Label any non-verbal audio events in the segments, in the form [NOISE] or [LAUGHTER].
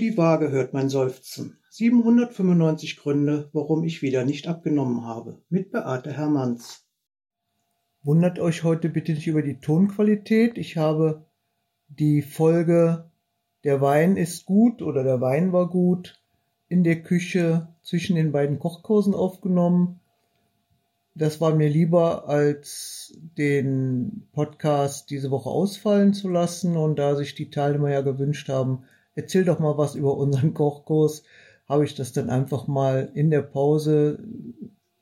die Waage hört mein Seufzen. 795 Gründe, warum ich wieder nicht abgenommen habe. Mit Beate Hermanns. Wundert euch heute bitte nicht über die Tonqualität. Ich habe die Folge Der Wein ist gut oder der Wein war gut in der Küche zwischen den beiden Kochkursen aufgenommen. Das war mir lieber, als den Podcast diese Woche ausfallen zu lassen. Und da sich die Teilnehmer ja gewünscht haben, erzähl doch mal was über unseren [LAUGHS] Kochkurs, habe ich das dann einfach mal in der Pause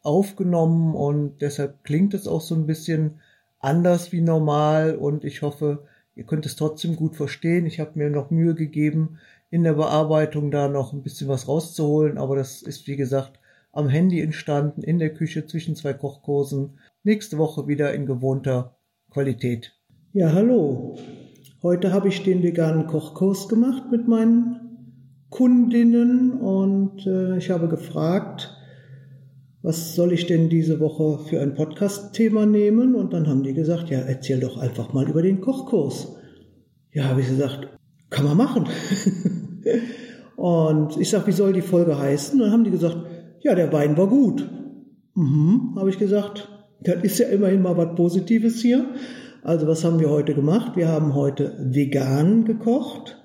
aufgenommen und deshalb klingt es auch so ein bisschen anders wie normal und ich hoffe, ihr könnt es trotzdem gut verstehen. Ich habe mir noch Mühe gegeben, in der Bearbeitung da noch ein bisschen was rauszuholen, aber das ist wie gesagt am Handy entstanden, in der Küche zwischen zwei Kochkursen. Nächste Woche wieder in gewohnter Qualität. Ja, hallo. Heute habe ich den veganen Kochkurs gemacht mit meinen Kundinnen und äh, ich habe gefragt, was soll ich denn diese Woche für ein Podcast-Thema nehmen? Und dann haben die gesagt, ja, erzähl doch einfach mal über den Kochkurs. Ja, habe ich gesagt, kann man machen. [LAUGHS] und ich sage, wie soll die Folge heißen? Und dann haben die gesagt, ja, der Wein war gut. Mhm, habe ich gesagt, das ist ja immerhin mal was Positives hier. Also was haben wir heute gemacht? Wir haben heute vegan gekocht.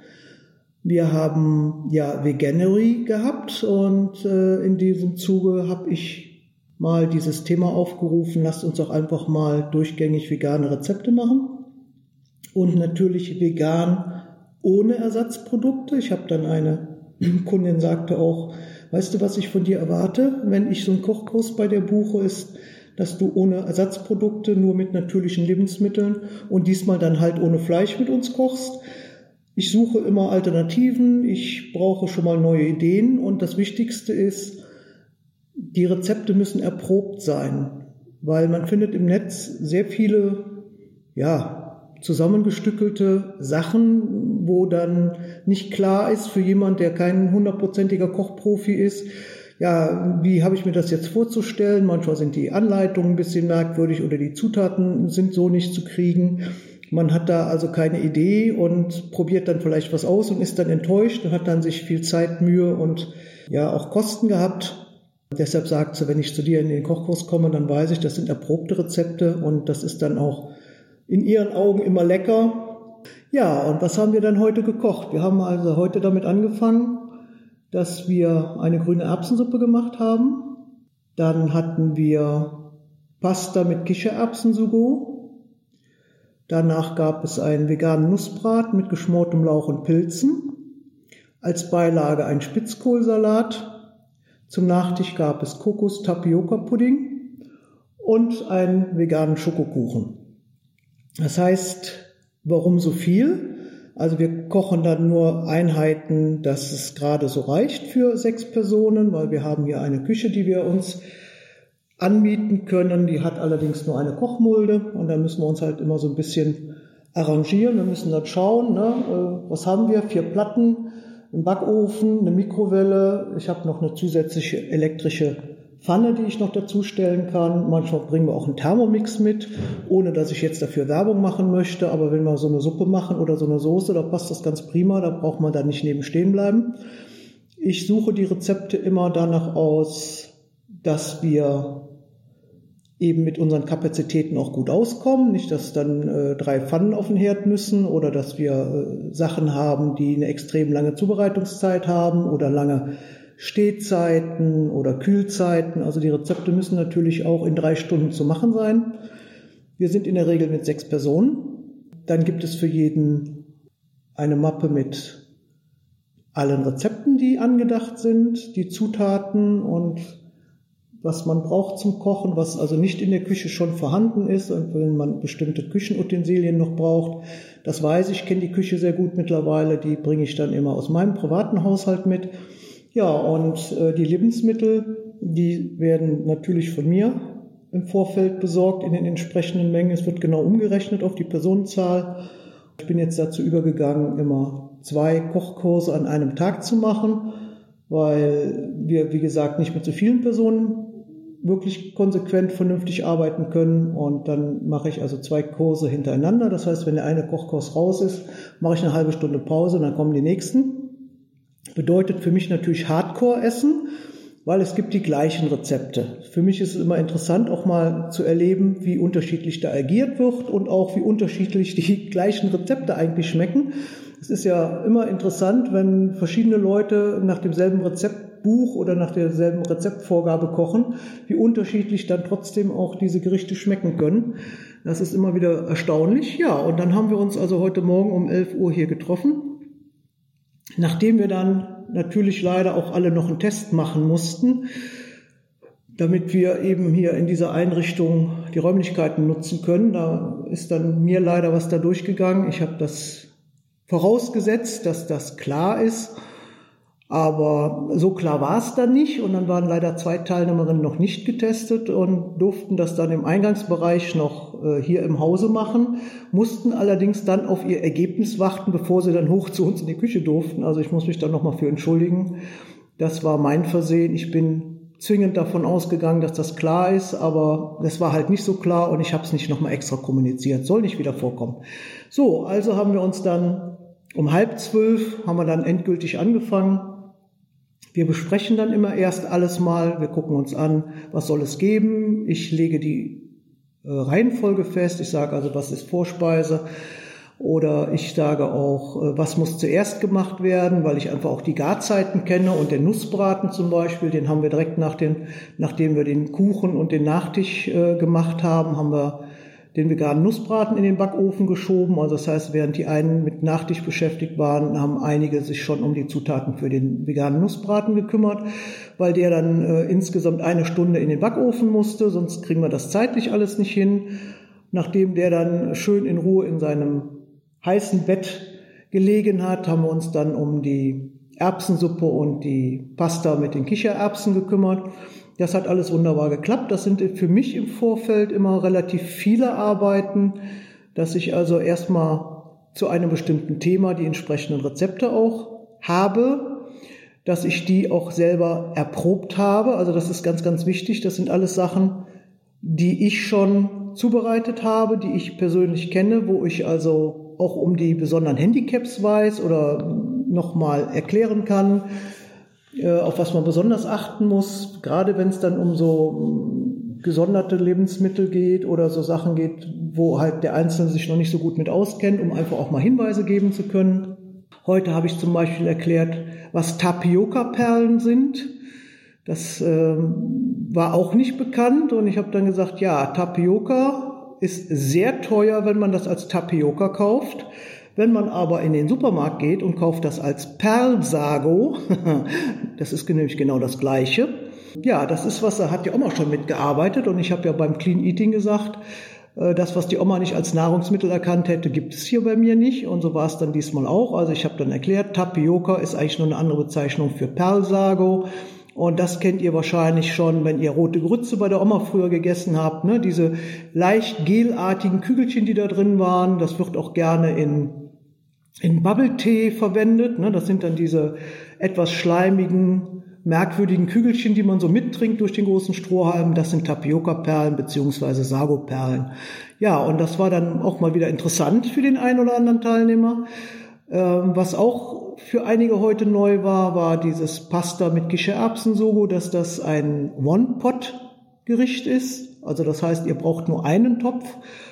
Wir haben ja Veganery gehabt und äh, in diesem Zuge habe ich mal dieses Thema aufgerufen, lasst uns doch einfach mal durchgängig vegane Rezepte machen. Und natürlich vegan ohne Ersatzprodukte. Ich habe dann eine [CLEARS THROAT] Kundin sagte auch, weißt du, was ich von dir erwarte, wenn ich so einen Kochkurs bei dir buche, ist, dass du ohne Ersatzprodukte, nur mit natürlichen Lebensmitteln und diesmal dann halt ohne Fleisch mit uns kochst. Ich suche immer Alternativen, ich brauche schon mal neue Ideen und das Wichtigste ist, die Rezepte müssen erprobt sein, weil man findet im Netz sehr viele, ja, zusammengestückelte Sachen, wo dann nicht klar ist für jemand, der kein hundertprozentiger Kochprofi ist, ja, wie habe ich mir das jetzt vorzustellen? Manchmal sind die Anleitungen ein bisschen merkwürdig oder die Zutaten sind so nicht zu kriegen. Man hat da also keine Idee und probiert dann vielleicht was aus und ist dann enttäuscht und hat dann sich viel Zeit, Mühe und ja auch Kosten gehabt. Deshalb sagt sie, wenn ich zu dir in den Kochkurs komme, dann weiß ich, das sind erprobte Rezepte und das ist dann auch in ihren Augen immer lecker. Ja, und was haben wir dann heute gekocht? Wir haben also heute damit angefangen, dass wir eine grüne Erbsensuppe gemacht haben. Dann hatten wir Pasta mit Kichererbsensugo. Danach gab es einen veganen Nussbrat mit geschmortem Lauch und Pilzen. Als Beilage ein Spitzkohlsalat. Zum Nachtisch gab es Kokos-Tapioca-Pudding und einen veganen Schokokuchen. Das heißt, warum so viel? Also wir kochen dann nur Einheiten, dass es gerade so reicht für sechs Personen, weil wir haben hier eine Küche, die wir uns anmieten können. Die hat allerdings nur eine Kochmulde und da müssen wir uns halt immer so ein bisschen arrangieren. Wir müssen dann schauen, ne, äh, was haben wir? Vier Platten, einen Backofen, eine Mikrowelle. Ich habe noch eine zusätzliche elektrische Pfanne, die ich noch dazu stellen kann. Manchmal bringen wir auch einen Thermomix mit, ohne dass ich jetzt dafür Werbung machen möchte. Aber wenn wir so eine Suppe machen oder so eine Soße, da passt das ganz prima. Da braucht man da nicht neben stehen bleiben. Ich suche die Rezepte immer danach aus, dass wir eben mit unseren Kapazitäten auch gut auskommen. Nicht, dass dann äh, drei Pfannen auf den Herd müssen oder dass wir äh, Sachen haben, die eine extrem lange Zubereitungszeit haben oder lange Stehzeiten oder Kühlzeiten. Also die Rezepte müssen natürlich auch in drei Stunden zu machen sein. Wir sind in der Regel mit sechs Personen. Dann gibt es für jeden eine Mappe mit allen Rezepten, die angedacht sind, die Zutaten und was man braucht zum Kochen, was also nicht in der Küche schon vorhanden ist und wenn man bestimmte Küchenutensilien noch braucht. Das weiß ich, kenne die Küche sehr gut mittlerweile, die bringe ich dann immer aus meinem privaten Haushalt mit. Ja, und äh, die Lebensmittel, die werden natürlich von mir im Vorfeld besorgt in den entsprechenden Mengen. Es wird genau umgerechnet auf die Personenzahl. Ich bin jetzt dazu übergegangen, immer zwei Kochkurse an einem Tag zu machen, weil wir, wie gesagt, nicht mit so vielen Personen wirklich konsequent vernünftig arbeiten können. Und dann mache ich also zwei Kurse hintereinander. Das heißt, wenn der eine Kochkurs raus ist, mache ich eine halbe Stunde Pause und dann kommen die nächsten. Bedeutet für mich natürlich Hardcore-Essen, weil es gibt die gleichen Rezepte. Für mich ist es immer interessant, auch mal zu erleben, wie unterschiedlich da agiert wird und auch wie unterschiedlich die [LAUGHS] gleichen Rezepte eigentlich schmecken. Es ist ja immer interessant, wenn verschiedene Leute nach demselben Rezeptbuch oder nach derselben Rezeptvorgabe kochen, wie unterschiedlich dann trotzdem auch diese Gerichte schmecken können. Das ist immer wieder erstaunlich. Ja, und dann haben wir uns also heute Morgen um 11 Uhr hier getroffen. Nachdem wir dann natürlich leider auch alle noch einen Test machen mussten, damit wir eben hier in dieser Einrichtung die Räumlichkeiten nutzen können. Da ist dann mir leider was da durchgegangen. Ich habe das vorausgesetzt, dass das klar ist. Aber so klar war es dann nicht und dann waren leider zwei Teilnehmerinnen noch nicht getestet und durften das dann im Eingangsbereich noch äh, hier im Hause machen, mussten allerdings dann auf ihr Ergebnis warten, bevor sie dann hoch zu uns in die Küche durften. Also ich muss mich da nochmal für entschuldigen. Das war mein Versehen. Ich bin zwingend davon ausgegangen, dass das klar ist, aber es war halt nicht so klar und ich habe es nicht nochmal extra kommuniziert. Soll nicht wieder vorkommen. So, also haben wir uns dann um halb zwölf haben wir dann endgültig angefangen wir besprechen dann immer erst alles mal, wir gucken uns an, was soll es geben. Ich lege die äh, Reihenfolge fest, ich sage also, was ist Vorspeise? Oder ich sage auch, äh, was muss zuerst gemacht werden, weil ich einfach auch die Garzeiten kenne und den Nussbraten zum Beispiel, den haben wir direkt nach den, nachdem wir den Kuchen und den Nachtisch äh, gemacht haben, haben wir den veganen Nussbraten in den Backofen geschoben. Also das heißt, während die einen mit Nachtisch beschäftigt waren, haben einige sich schon um die Zutaten für den veganen Nussbraten gekümmert, weil der dann äh, insgesamt eine Stunde in den Backofen musste, sonst kriegen wir das zeitlich alles nicht hin. Nachdem der dann schön in Ruhe in seinem heißen Bett gelegen hat, haben wir uns dann um die Erbsensuppe und die Pasta mit den Kichererbsen gekümmert. Das hat alles wunderbar geklappt. Das sind für mich im Vorfeld immer relativ viele Arbeiten, dass ich also erstmal zu einem bestimmten Thema die entsprechenden Rezepte auch habe, dass ich die auch selber erprobt habe. Also das ist ganz, ganz wichtig. Das sind alles Sachen, die ich schon zubereitet habe, die ich persönlich kenne, wo ich also auch um die besonderen Handicaps weiß oder nochmal erklären kann, auf was man besonders achten muss, gerade wenn es dann um so mm, gesonderte Lebensmittel geht oder so Sachen geht, wo halt der Einzelne sich noch nicht so gut mit auskennt, um einfach auch mal Hinweise geben zu können. Heute habe ich zum Beispiel erklärt, was Tapioca-Perlen sind. Das äh, war auch nicht bekannt und ich habe dann gesagt, ja, Tapioca ist sehr teuer, wenn man das als Tapioca kauft. Wenn man aber in den Supermarkt geht und kauft das als Perlsago, [LAUGHS] das ist nämlich genau das Gleiche. Ja, das ist was, da hat die Oma schon mitgearbeitet und ich habe ja beim Clean Eating gesagt, äh, das, was die Oma nicht als Nahrungsmittel erkannt hätte, gibt es hier bei mir nicht. Und so war es dann diesmal auch. Also ich habe dann erklärt, Tapioca ist eigentlich nur eine andere Bezeichnung für Perlsago. Und das kennt ihr wahrscheinlich schon, wenn ihr rote Grütze bei der Oma früher gegessen habt. Ne? Diese leicht gelartigen Kügelchen, die da drin waren, das wird auch gerne in in Bubble-Tee verwendet. Ne? Das sind dann diese etwas schleimigen, merkwürdigen Kügelchen, die man so mittrinkt durch den großen Strohhalm. Das sind Tapioca-Perlen beziehungsweise Sago-Perlen. Ja, und das war dann auch mal wieder interessant für den einen oder anderen Teilnehmer. Ähm, was auch für einige heute neu war, war dieses Pasta mit Kichererbsen-Sogo, dass das ein One-Pot-Gericht ist. Also das heißt, ihr braucht nur einen Topf.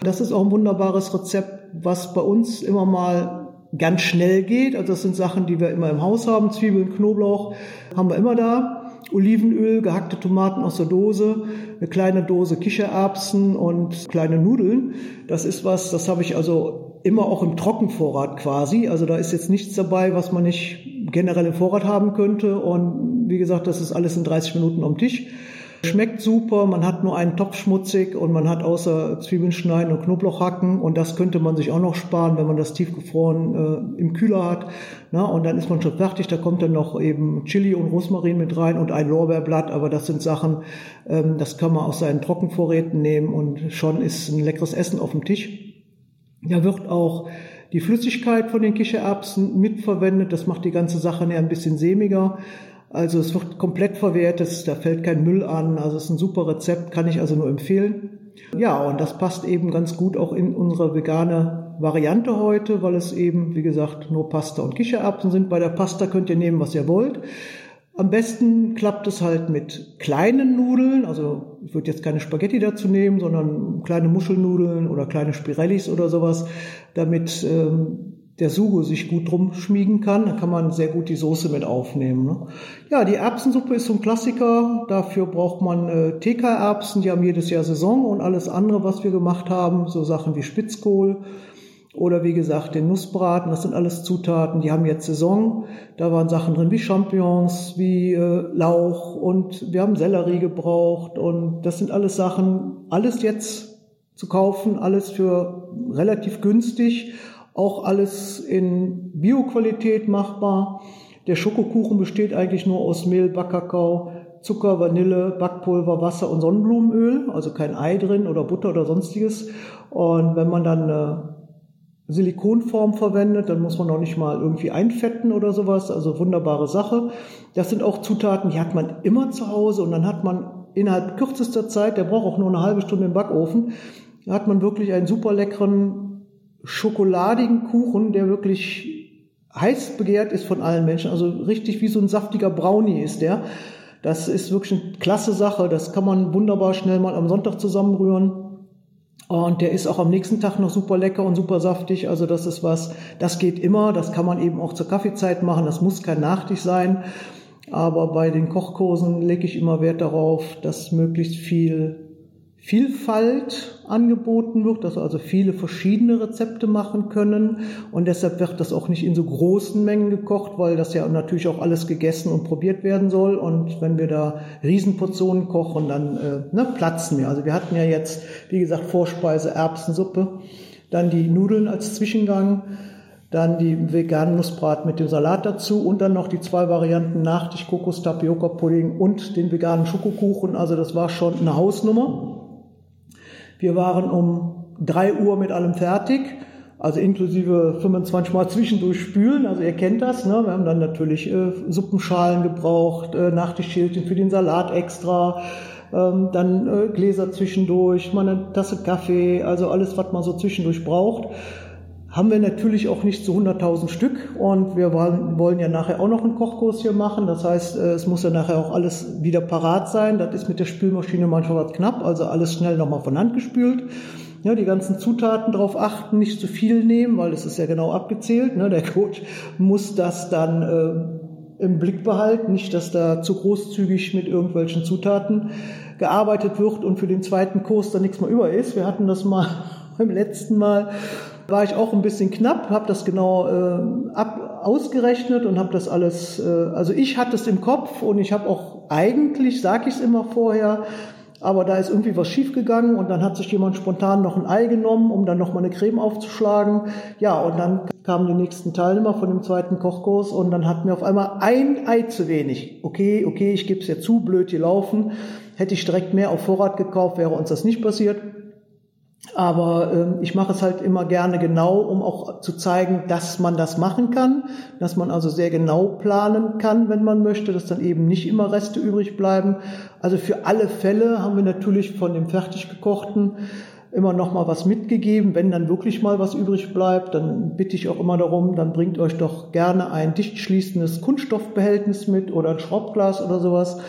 Das ist auch ein wunderbares Rezept, was bei uns immer mal ganz schnell geht. Also das sind Sachen, die wir immer im Haus haben. Zwiebeln, Knoblauch haben wir immer da. Olivenöl, gehackte Tomaten aus der Dose, eine kleine Dose Kichererbsen und kleine Nudeln. Das ist was, das habe ich also immer auch im Trockenvorrat quasi. Also da ist jetzt nichts dabei, was man nicht generell im Vorrat haben könnte. Und wie gesagt, das ist alles in 30 Minuten am Tisch. Schmeckt super, man hat nur einen Topf schmutzig und man hat außer Zwiebeln schneiden und Knoblauch hacken und das könnte man sich auch noch sparen, wenn man das tiefgefroren äh, im Kühler hat. Na, und dann ist man schon fertig, da kommt dann noch eben Chili und Rosmarin mit rein und ein Lorbeerblatt, aber das sind Sachen, ähm, das kann man aus seinen Trockenvorräten nehmen und schon ist ein leckeres Essen auf dem Tisch. Da wird auch die Flüssigkeit von den Kichererbsen mitverwendet, das macht die ganze Sache näher ein bisschen sämiger. Also es wird komplett verwertet, da fällt kein Müll an. Also es ist ein super Rezept, kann ich also nur empfehlen. Ja, und das passt eben ganz gut auch in unsere vegane Variante heute, weil es eben, wie gesagt, nur Pasta und Kichererbsen sind. Bei der Pasta könnt ihr nehmen, was ihr wollt. Am besten klappt es halt mit kleinen Nudeln. Also ich würde jetzt keine Spaghetti dazu nehmen, sondern kleine Muschelnudeln oder kleine Spirellis oder sowas, damit ähm, der Sugo sich gut drum schmiegen kann. Da kann man sehr gut die Soße mit aufnehmen. Ne? Ja, die Erbsensuppe ist so ein Klassiker. Dafür braucht man äh, TK-Erbsen, die haben jedes Jahr Saison und alles andere, was wir gemacht haben, so Sachen wie Spitzkohl oder wie gesagt den Nussbraten, das sind alles Zutaten, die haben jetzt Saison. Da waren Sachen drin wie Champignons, wie äh, Lauch und wir haben Sellerie gebraucht und das sind alles Sachen, alles jetzt zu kaufen, alles für relativ günstig, auch alles in Bioqualität machbar. Der Schokokuchen besteht eigentlich nur aus Mehl, Backkakao, Zucker, Vanille, Backpulver, Wasser und Sonnenblumenöl, also kein Ei drin oder Butter oder sonstiges. Und wenn man dann eine Silikonform verwendet, dann muss man auch nicht mal irgendwie einfetten oder sowas, also wunderbare Sache. Das sind auch Zutaten, die hat man immer zu Hause und dann hat man innerhalb kürzester Zeit, der braucht auch nur eine halbe Stunde im Backofen, hat man wirklich einen super leckeren schokoladigen Kuchen, der wirklich heiß begehrt ist von allen Menschen, also richtig wie so ein saftiger Brownie ist der. Das ist wirklich eine klasse Sache, das kann man wunderbar schnell mal am Sonntag zusammenrühren und der ist auch am nächsten Tag noch super lecker und super saftig. Also das ist was, das geht immer. Das kann man eben auch zur Kaffeezeit machen. Das muss kein Nachtisch sein. Aber bei den Kochkursen lege ich immer Wert darauf, dass möglichst viel Vielfalt angeboten wird, dass also viele verschiedene Rezepte machen können. Und deshalb wird das auch nicht in so großen Mengen gekocht, weil das ja natürlich auch alles gegessen und probiert werden soll. Und wenn wir da Riesenportionen kochen, dann äh, ne, platzen wir. Also wir hatten ja jetzt, wie gesagt, Vorspeise Erbsensuppe, dann die Nudeln als Zwischengang, dann die veganen Nussbrat mit dem Salat dazu und dann noch die zwei Varianten Nachtisch, Kokos, Tapioca Pudding und den veganen Schokokuchen. Also das war schon eine Hausnummer. Wir waren um drei Uhr mit allem fertig, also inklusive 25 Mal zwischendurch spülen. Also ihr kennt das. Ne? Wir haben dann natürlich äh, Suppenschalen gebraucht, äh, Nachtischschälchen für den Salat extra. Ähm, dann äh, Gläser zwischendurch, mal eine Tasse Kaffee, also alles, was man so zwischendurch braucht haben wir natürlich auch nicht zu 100.000 Stück und wir wollen, ja nachher auch noch einen Kochkurs hier machen. Das heißt, äh, es muss ja nachher auch alles wieder parat sein. Das ist mit der Spülmaschine manchmal was knapp, also alles schnell nochmal von Hand gespült. Ja, die ganzen Zutaten darauf achten, nicht zu viel nehmen, weil es ist ja genau abgezählt. Ne? Der Coach muss das dann äh, im Blick behalten, nicht, dass da zu großzügig mit irgendwelchen Zutaten gearbeitet wird und für den zweiten Kurs dann nichts mehr über ist. Wir hatten das mal [LAUGHS] beim letzten Mal war ich auch ein bisschen knapp, habe das genau äh, ab, ausgerechnet und habe das alles, äh, also ich hatte es im Kopf und ich habe auch eigentlich, sage ich es immer vorher, aber da ist irgendwie was schiefgegangen und dann hat sich jemand spontan noch ein Ei genommen, um dann noch mal eine Creme aufzuschlagen. Ja, und dann kamen die nächsten Teilnehmer von dem zweiten Kochkurs und dann hatten wir auf einmal ein Ei zu wenig. Okay, okay, ich gebe es ja zu, blöd gelaufen. Hätte ich direkt mehr auf Vorrat gekauft, wäre uns das nicht passiert. Aber ähm, ich mache es halt immer gerne genau, um auch zu zeigen, dass man das machen kann, dass man also sehr genau planen kann, wenn man möchte, dass dann eben nicht immer Reste übrig bleiben. Also für alle Fälle haben wir natürlich von dem fertig gekochten immer noch mal was mitgegeben. Wenn dann wirklich mal was übrig bleibt, dann bitte ich auch immer darum, dann bringt euch doch gerne ein dicht schließendes Kunststoffbehältnis mit oder ein Schraubglas oder sowas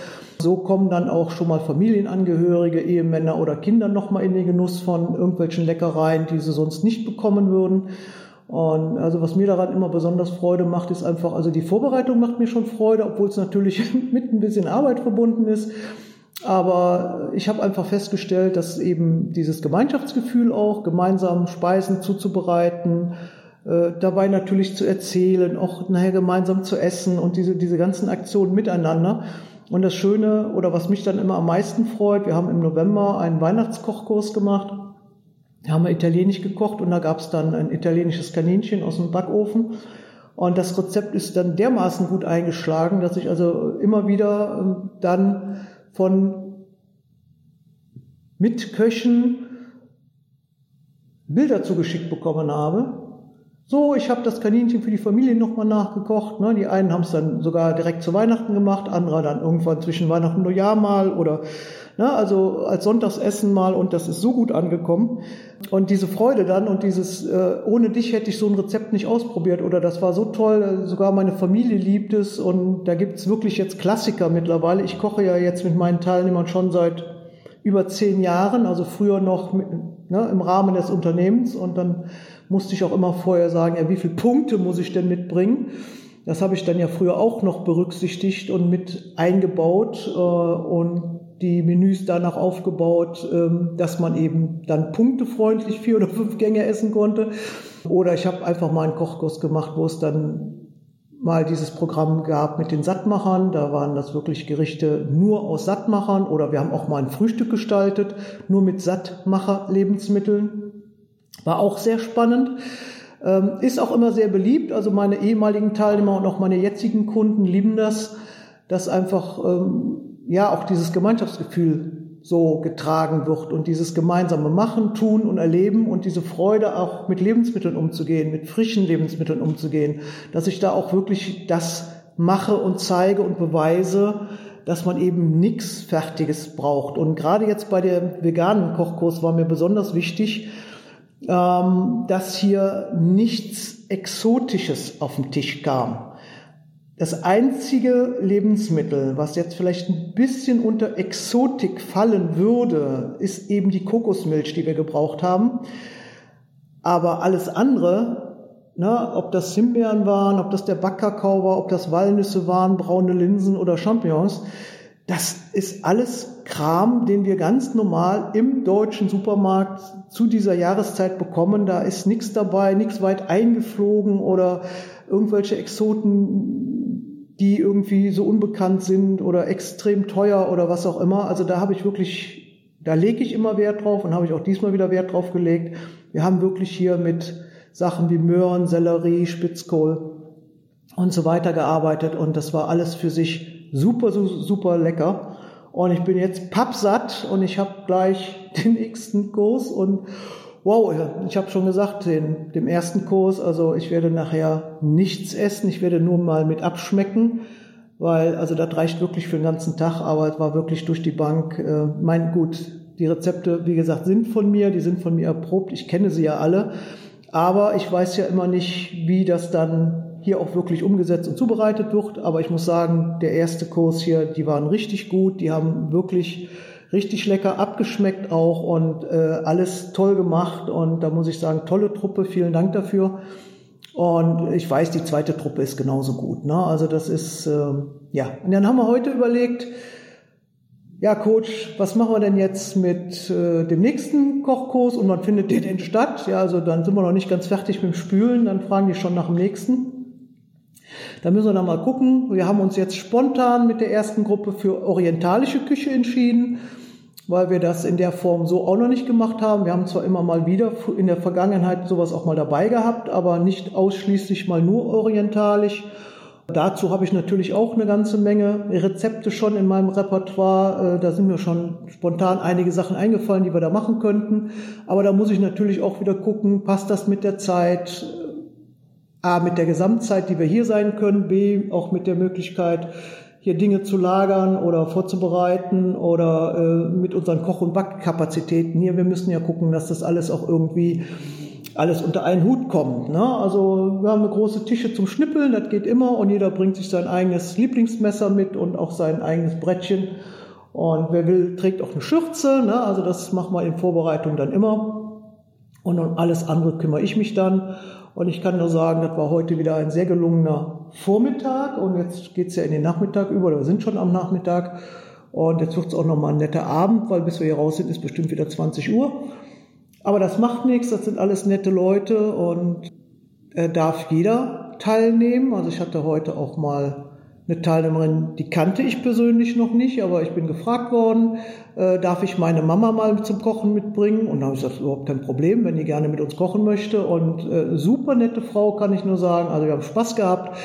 so kommen dann auch schon mal Familienangehörige, Ehemänner oder Kinder nochmal in den Genuss von irgendwelchen Leckereien, die sie sonst nicht bekommen würden. Und also was mir daran immer besonders Freude macht, ist einfach, also die Vorbereitung macht mir schon Freude, obwohl es natürlich [LAUGHS] mit ein bisschen Arbeit verbunden ist. Aber ich habe einfach festgestellt, dass eben dieses Gemeinschaftsgefühl auch, gemeinsam Speisen zuzubereiten, äh, dabei natürlich zu erzählen, auch nachher gemeinsam zu essen und diese, diese ganzen Aktionen miteinander, und das Schöne oder was mich dann immer am meisten freut, wir haben im November einen Weihnachtskochkurs gemacht. Da haben wir italienisch gekocht und da gab es dann ein italienisches Kaninchen aus dem Backofen. Und das Rezept ist dann dermaßen gut eingeschlagen, dass ich also immer wieder ähm, dann von Mitköchen Bilder zugeschickt bekommen habe So, ich habe das Kaninchen für die Familie nochmal nachgekocht. Ne? Die einen haben es dann sogar direkt zu Weihnachten gemacht, andere dann irgendwann zwischen Weihnachten und Neujahr mal oder Ne? Also als Sonntagsessen mal und das ist so gut angekommen. Und diese Freude dann und dieses, äh, ohne dich hätte ich so ein Rezept nicht ausprobiert oder das war so toll, sogar meine Familie liebt es und da gibt's wirklich jetzt Klassiker mittlerweile. Ich koche ja jetzt mit meinen Teilnehmern schon seit über zehn Jahren, also früher noch mit, ne, im Rahmen des Unternehmens und dann musste ich auch immer vorher sagen, ja, wie viele Punkte muss ich denn mitbringen? Das habe ich dann ja früher auch noch berücksichtigt und mit eingebaut äh, und die Menüs danach aufgebaut, ähm, dass man eben dann punktefreundlich vier oder fünf Gänge essen konnte. Oder ich habe einfach mal einen Kochkurs gemacht, wo es dann mal dieses Programm gab mit den Sattmachern. Da waren das wirklich Gerichte nur aus Sattmachern. Oder wir haben auch mal ein Frühstück gestaltet, nur mit Sattmacher-Lebensmitteln. War auch sehr spannend. Ähm, ist auch immer sehr beliebt. Also meine ehemaligen Teilnehmer und auch meine jetzigen Kunden lieben das, dass einfach ähm, ja auch dieses Gemeinschaftsgefühl so getragen wird und dieses gemeinsame Machen, Tun und Erleben und diese Freude auch mit Lebensmitteln umzugehen, mit frischen Lebensmitteln umzugehen, dass ich da auch wirklich das mache und zeige und beweise, dass man eben nichts Fertiges braucht. Und gerade jetzt bei der veganen Kochkurs war mir besonders wichtig, ähm, dass hier nichts Exotisches auf den Tisch kam. Das einzige Lebensmittel, was jetzt vielleicht ein bisschen unter Exotik fallen würde, ist eben die Kokosmilch, die wir gebraucht haben. Aber alles andere, ne, ob das Himbeeren waren, ob das der Backkakao war, ob das Walnüsse waren, braune Linsen oder Champignons, das ist alles Kram, den wir ganz normal im deutschen Supermarkt zu dieser Jahreszeit bekommen. Da ist nichts dabei, nichts weit eingeflogen oder irgendwelche Exoten die irgendwie so unbekannt sind oder extrem teuer oder was auch immer. Also da habe ich wirklich, da lege ich immer Wert drauf und habe ich auch diesmal wieder Wert drauf gelegt. Wir haben wirklich hier mit Sachen wie Möhren, Sellerie, Spitzkohl und so weiter gearbeitet und das war alles für sich super, super lecker. Und ich bin jetzt pappsatt und ich habe gleich [LAUGHS] den nächsten Kurs und wow, ich habe schon gesagt, den, dem ersten Kurs, also ich werde nachher nichts essen, ich werde nur mal mit abschmecken, weil also das reicht wirklich für den ganzen Tag, aber es war wirklich durch die Bank. Äh, mein gut, die Rezepte, wie gesagt, sind von mir, die sind von mir erprobt, ich kenne sie ja alle, aber ich weiß ja immer nicht, wie das dann hier auch wirklich umgesetzt und zubereitet wird. Aber ich muss sagen, der erste Kurs hier, die waren richtig gut, die haben wirklich richtig lecker abgeschmeckt auch und äh, alles toll gemacht. Und da muss ich sagen, tolle Truppe, vielen Dank dafür. Und ich weiß, die zweite Truppe ist genauso gut. Ne? Also das ist, äh, ja. Und dann haben wir heute überlegt, ja, Coach, was machen wir denn jetzt mit äh, dem nächsten Kochkurs und wann findet der denn statt? Ja, also dann sind wir noch nicht ganz fertig mit dem Spülen, dann fragen die schon nach dem nächsten. Da müssen wir dann mal gucken. Wir haben uns jetzt spontan mit der ersten Gruppe für orientalische Küche entschieden weil wir das in der Form so auch noch nicht gemacht haben. Wir haben zwar immer mal wieder in der Vergangenheit sowas auch mal dabei gehabt, aber nicht ausschließlich mal nur orientalisch. Dazu habe ich natürlich auch eine ganze Menge Rezepte schon in meinem Repertoire. Äh, da sind mir schon spontan einige Sachen eingefallen, die wir da machen könnten. Aber da muss ich natürlich auch wieder gucken, passt das mit der Zeit? A, mit der Gesamtzeit, die wir hier sein können. B, auch mit der Möglichkeit, hier Dinge zu lagern oder vorzubereiten oder äh, mit unseren Koch- und Backkapazitäten hier. Wir müssen ja gucken, dass das alles auch irgendwie alles unter einen Hut kommt. Ne? Also wir haben eine große Tische zum Schnippeln, das geht immer und jeder bringt sich sein eigenes Lieblingsmesser mit und auch sein eigenes Brettchen. Und wer will, trägt auch eine Schürze. Ne? Also das machen wir in Vorbereitung dann immer. Und um alles andere kümmere ich mich dann. Und ich kann nur sagen, das war heute wieder ein sehr gelungener Vormittag und jetzt geht's ja in den Nachmittag über, oder wir sind schon am Nachmittag. Und jetzt wird's auch nochmal ein netter Abend, weil bis wir hier raus sind, ist bestimmt wieder 20 Uhr. Aber das macht nichts, das sind alles nette Leute und äh, darf jeder teilnehmen. Also ich hatte heute auch mal eine Teilnehmerin, die kannte ich persönlich noch nicht, aber ich bin gefragt worden, äh, darf ich meine Mama mal zum Kochen mitbringen? Und da habe ich gesagt, überhaupt kein Problem, wenn die gerne mit uns kochen möchte. Und äh, super nette Frau, kann ich nur sagen. Also wir haben Spaß gehabt.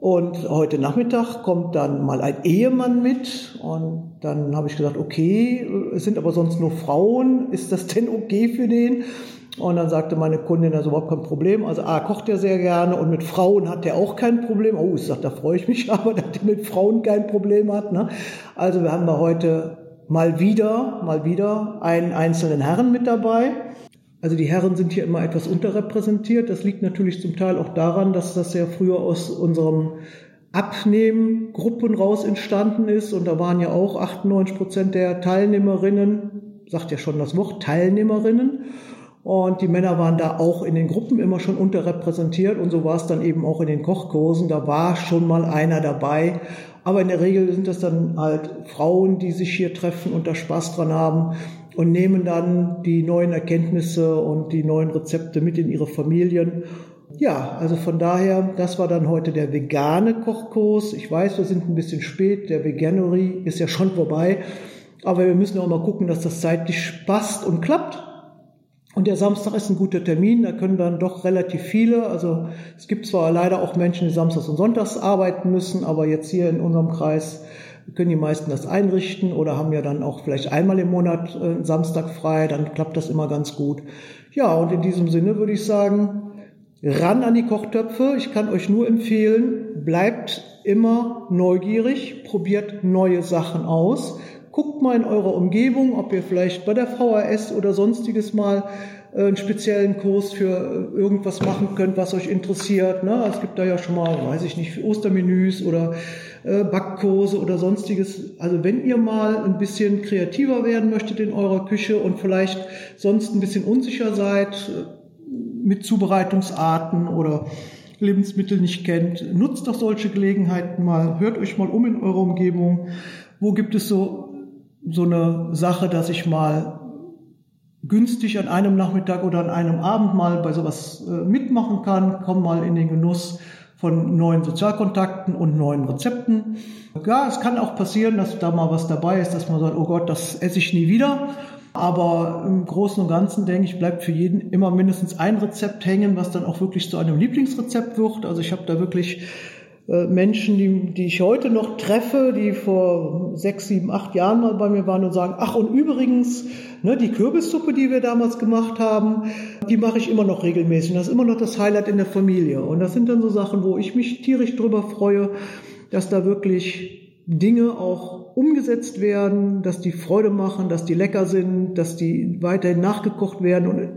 Und heute Nachmittag kommt dann mal ein Ehemann mit und dann habe ich gesagt, okay, es sind aber sonst nur Frauen, ist das denn okay für den? Und dann sagte meine Kundin, ist überhaupt kein Problem. Also A, kocht er sehr gerne und mit Frauen hat er auch kein Problem. Oh, ich sage, da freue ich mich [LAUGHS] aber, dass er mit Frauen kein Problem hat. Ne? Also wir haben da heute mal wieder, mal wieder einen einzelnen Herren mit dabei. Also die Herren sind hier immer etwas unterrepräsentiert. Das liegt natürlich zum Teil auch daran, dass das ja früher aus unserem Abnehmgruppen raus entstanden ist. Und da waren ja auch 98 Prozent der Teilnehmerinnen, sagt ja schon das Wort, Teilnehmerinnen. Und die Männer waren da auch in den Gruppen immer schon unterrepräsentiert. Und so war es dann eben auch in den Kochkursen. Da war schon mal einer dabei. Aber in der Regel sind das dann halt Frauen, die sich hier treffen und da Spaß dran haben und nehmen dann die neuen Erkenntnisse und die neuen Rezepte mit in ihre Familien. Ja, also von daher, das war dann heute der vegane Kochkurs. Ich weiß, wir sind ein bisschen spät, der Veganery ist ja schon vorbei, aber wir müssen auch mal gucken, dass das zeitlich passt und klappt. Und der Samstag ist ein guter Termin, da können dann doch relativ viele, also es gibt zwar leider auch Menschen, die samstags und sonntags arbeiten müssen, aber jetzt hier in unserem Kreis können die meisten das einrichten oder haben ja dann auch vielleicht einmal im Monat äh, Samstag frei, dann klappt das immer ganz gut. Ja, und in diesem Sinne würde ich sagen, ran an die Kochtöpfe. Ich kann euch nur empfehlen, bleibt immer neugierig, probiert neue Sachen aus. Guckt mal in eurer Umgebung, ob ihr vielleicht bei der VHS oder sonstiges mal äh, einen speziellen Kurs für äh, irgendwas machen könnt, was euch interessiert. Ne? Es gibt da ja schon mal, weiß ich nicht, Ostermenüs oder äh, Backkurse oder sonstiges. Also wenn ihr mal ein bisschen kreativer werden möchtet in eurer Küche und vielleicht sonst ein bisschen unsicher seid mit Zubereitungsarten oder Lebensmittel nicht kennt, nutzt doch solche Gelegenheiten mal, hört euch mal um in eurer Umgebung. Wo gibt es so, so eine Sache, dass ich mal günstig an einem Nachmittag oder an einem Abend mal bei sowas äh, mitmachen kann, komm mal in den Genuss von neuen Sozialkontakten und neuen Rezepten. Ja, es kann auch passieren, dass da mal was dabei ist, dass man sagt, oh Gott, das esse ich nie wieder. Aber im Großen und Ganzen, denke ich, bleibt für jeden immer mindestens ein Rezept hängen, was dann auch wirklich zu einem Lieblingsrezept wird. Also ich habe da wirklich Menschen, die, die ich heute noch treffe, die vor sechs, sieben, acht Jahren mal bei mir waren und sagen, ach und übrigens, ne, die Kürbissuppe, die wir damals gemacht haben, die mache ich immer noch regelmäßig. Das ist immer noch das Highlight in der Familie. Und das sind dann so Sachen, wo ich mich tierisch drüber freue, dass da wirklich Dinge auch umgesetzt werden, dass die Freude machen, dass die lecker sind, dass die weiterhin nachgekocht werden und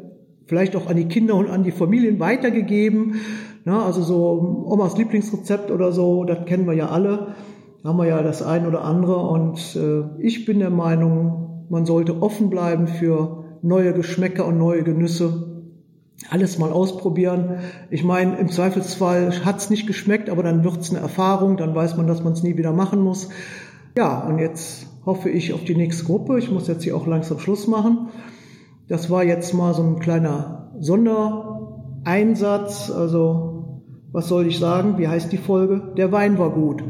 vielleicht auch an die Kinder und an die Familien weitergegeben. Na, also so Omas Lieblingsrezept oder so, das kennen wir ja alle. Da haben wir ja das ein oder andere. Und äh, ich bin der Meinung, man sollte offen bleiben für neue Geschmäcker und neue Genüsse. Alles mal ausprobieren. Ich meine, im Zweifelsfall hat's nicht geschmeckt, aber dann wird's eine Erfahrung, dann weiß man, dass man es nie wieder machen muss. Ja, und jetzt hoffe ich auf die nächste Gruppe. Ich muss jetzt hier auch langsam Schluss machen. Das war jetzt mal so ein kleiner Sondereinsatz. Also, was soll ich sagen? Wie heißt die Folge? Der Wein war gut.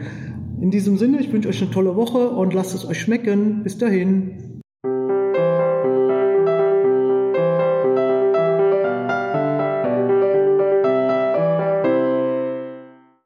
In diesem Sinne, ich wünsche euch eine tolle Woche und lasst es euch schmecken. Bis dahin.